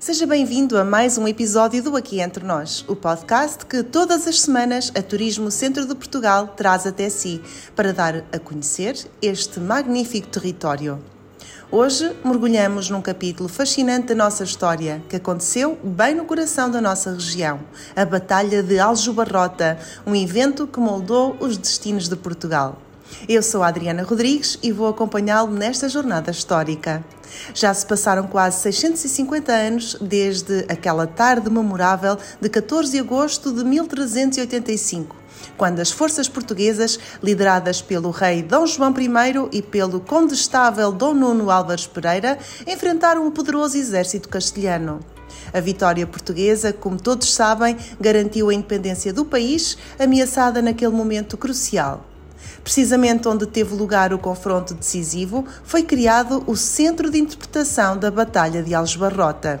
Seja bem-vindo a mais um episódio do Aqui Entre Nós, o podcast que todas as semanas a Turismo Centro de Portugal traz até si para dar a conhecer este magnífico território. Hoje mergulhamos num capítulo fascinante da nossa história que aconteceu bem no coração da nossa região, a Batalha de Aljubarrota, um evento que moldou os destinos de Portugal. Eu sou a Adriana Rodrigues e vou acompanhá-lo nesta jornada histórica. Já se passaram quase 650 anos desde aquela tarde memorável de 14 de agosto de 1385 quando as forças portuguesas, lideradas pelo rei Dom João I e pelo condestável Dom Nuno Álvares Pereira, enfrentaram o poderoso exército castelhano. A vitória portuguesa, como todos sabem, garantiu a independência do país, ameaçada naquele momento crucial. Precisamente onde teve lugar o confronto decisivo, foi criado o Centro de Interpretação da Batalha de Aljubarrota.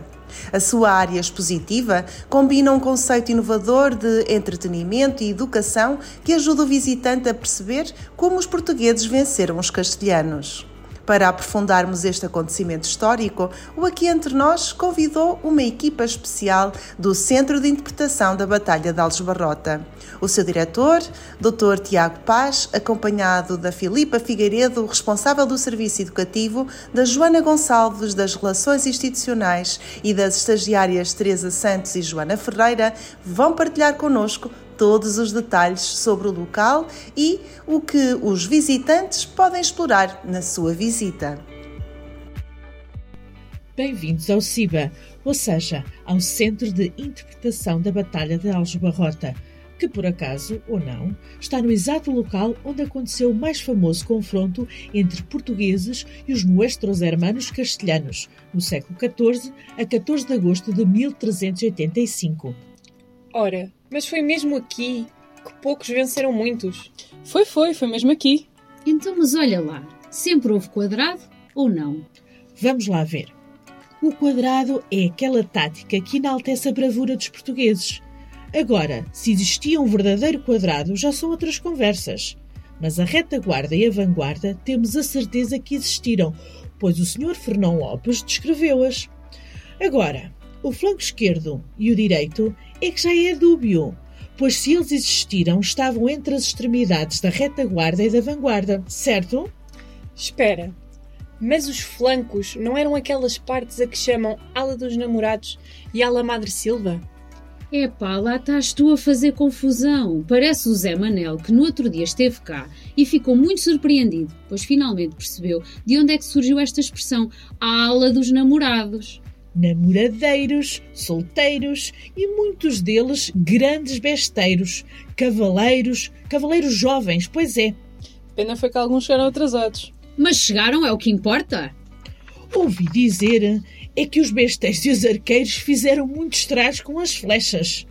A sua área expositiva combina um conceito inovador de entretenimento e educação que ajuda o visitante a perceber como os portugueses venceram os castelhanos. Para aprofundarmos este acontecimento histórico, o Aqui Entre Nós convidou uma equipa especial do Centro de Interpretação da Batalha de Aljubarrota. O seu diretor, Dr. Tiago Paz, acompanhado da Filipa Figueiredo, responsável do Serviço Educativo, da Joana Gonçalves, das Relações Institucionais e das estagiárias Teresa Santos e Joana Ferreira, vão partilhar connosco todos os detalhes sobre o local e o que os visitantes podem explorar na sua visita. Bem-vindos ao CIBA, ou seja, ao Centro de Interpretação da Batalha de Aljubarrota, que por acaso, ou não, está no exato local onde aconteceu o mais famoso confronto entre portugueses e os nuestros hermanos castelhanos, no século XIV, a 14 de agosto de 1385. Ora, mas foi mesmo aqui que poucos venceram muitos. Foi, foi, foi mesmo aqui. Então, mas olha lá, sempre houve quadrado ou não? Vamos lá ver. O quadrado é aquela tática que enaltece a bravura dos portugueses. Agora, se existia um verdadeiro quadrado, já são outras conversas. Mas a retaguarda e a vanguarda temos a certeza que existiram, pois o Sr. Fernão Lopes descreveu-as. Agora, o flanco esquerdo e o direito é que já é dúbio, pois se eles existiram, estavam entre as extremidades da retaguarda e da vanguarda, certo? Espera, mas os flancos não eram aquelas partes a que chamam ala dos namorados e ala Madre Silva? Epá, lá estás tu a fazer confusão. Parece o Zé Manel que no outro dia esteve cá e ficou muito surpreendido, pois finalmente percebeu de onde é que surgiu esta expressão a ala dos namorados namoradeiros, solteiros e muitos deles grandes besteiros, cavaleiros, cavaleiros jovens, pois é. Pena foi que alguns chegaram atrasados. Mas chegaram, é o que importa. Ouvi dizer é que os besteiros e os arqueiros fizeram muitos trás com as flechas.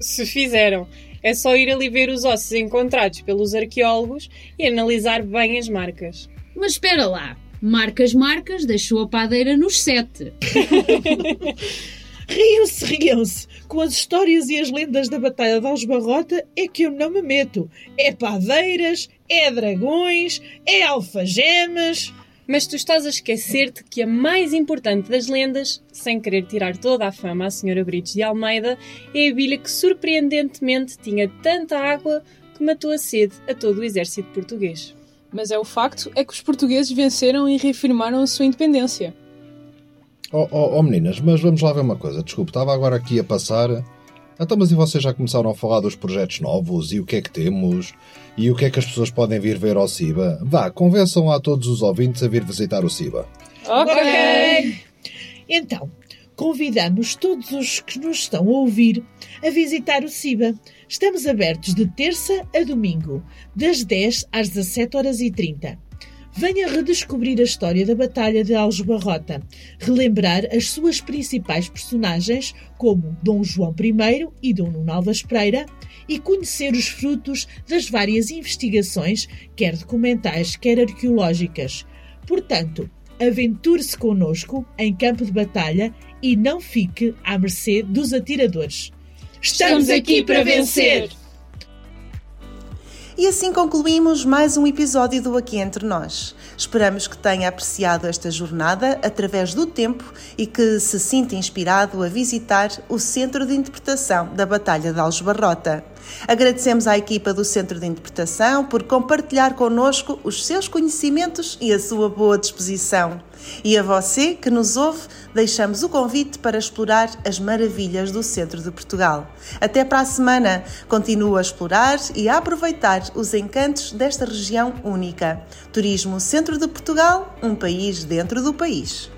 Se fizeram, é só ir ali ver os ossos encontrados pelos arqueólogos e analisar bem as marcas. Mas espera lá, Marcas, marcas, deixou a padeira nos sete. riam-se, riam-se. Com as histórias e as lendas da Batalha de Aljubarrota é que eu não me meto. É padeiras, é dragões, é alfagemas. Mas tu estás a esquecer-te que a mais importante das lendas, sem querer tirar toda a fama à Senhora Brites de Almeida, é a bilha que surpreendentemente tinha tanta água que matou a sede a todo o exército português. Mas é o facto é que os portugueses venceram e reafirmaram a sua independência. Oh, oh, oh meninas, mas vamos lá ver uma coisa. Desculpe, estava agora aqui a passar. Então, mas e vocês já começaram a falar dos projetos novos e o que é que temos? E o que é que as pessoas podem vir ver ao CIBA? Vá, convençam lá todos os ouvintes a vir visitar o CIBA. Ok! Então, convidamos todos os que nos estão a ouvir a visitar o CIBA. Estamos abertos de terça a domingo, das 10 às 17 horas e 30. Venha redescobrir a história da Batalha de Aljubarrota, relembrar as suas principais personagens, como Dom João I e Dom Nuno Alves Pereira, e conhecer os frutos das várias investigações, quer documentais, quer arqueológicas. Portanto, aventure-se conosco em campo de batalha e não fique à mercê dos atiradores. Estamos aqui para vencer! E assim concluímos mais um episódio do Aqui Entre Nós. Esperamos que tenha apreciado esta jornada através do tempo e que se sinta inspirado a visitar o Centro de Interpretação da Batalha de Aljubarrota. Agradecemos à equipa do Centro de Interpretação por compartilhar connosco os seus conhecimentos e a sua boa disposição. E a você que nos ouve, deixamos o convite para explorar as maravilhas do Centro de Portugal. Até para a semana! Continua a explorar e a aproveitar os encantos desta região única. Turismo Centro de Portugal, um país dentro do país.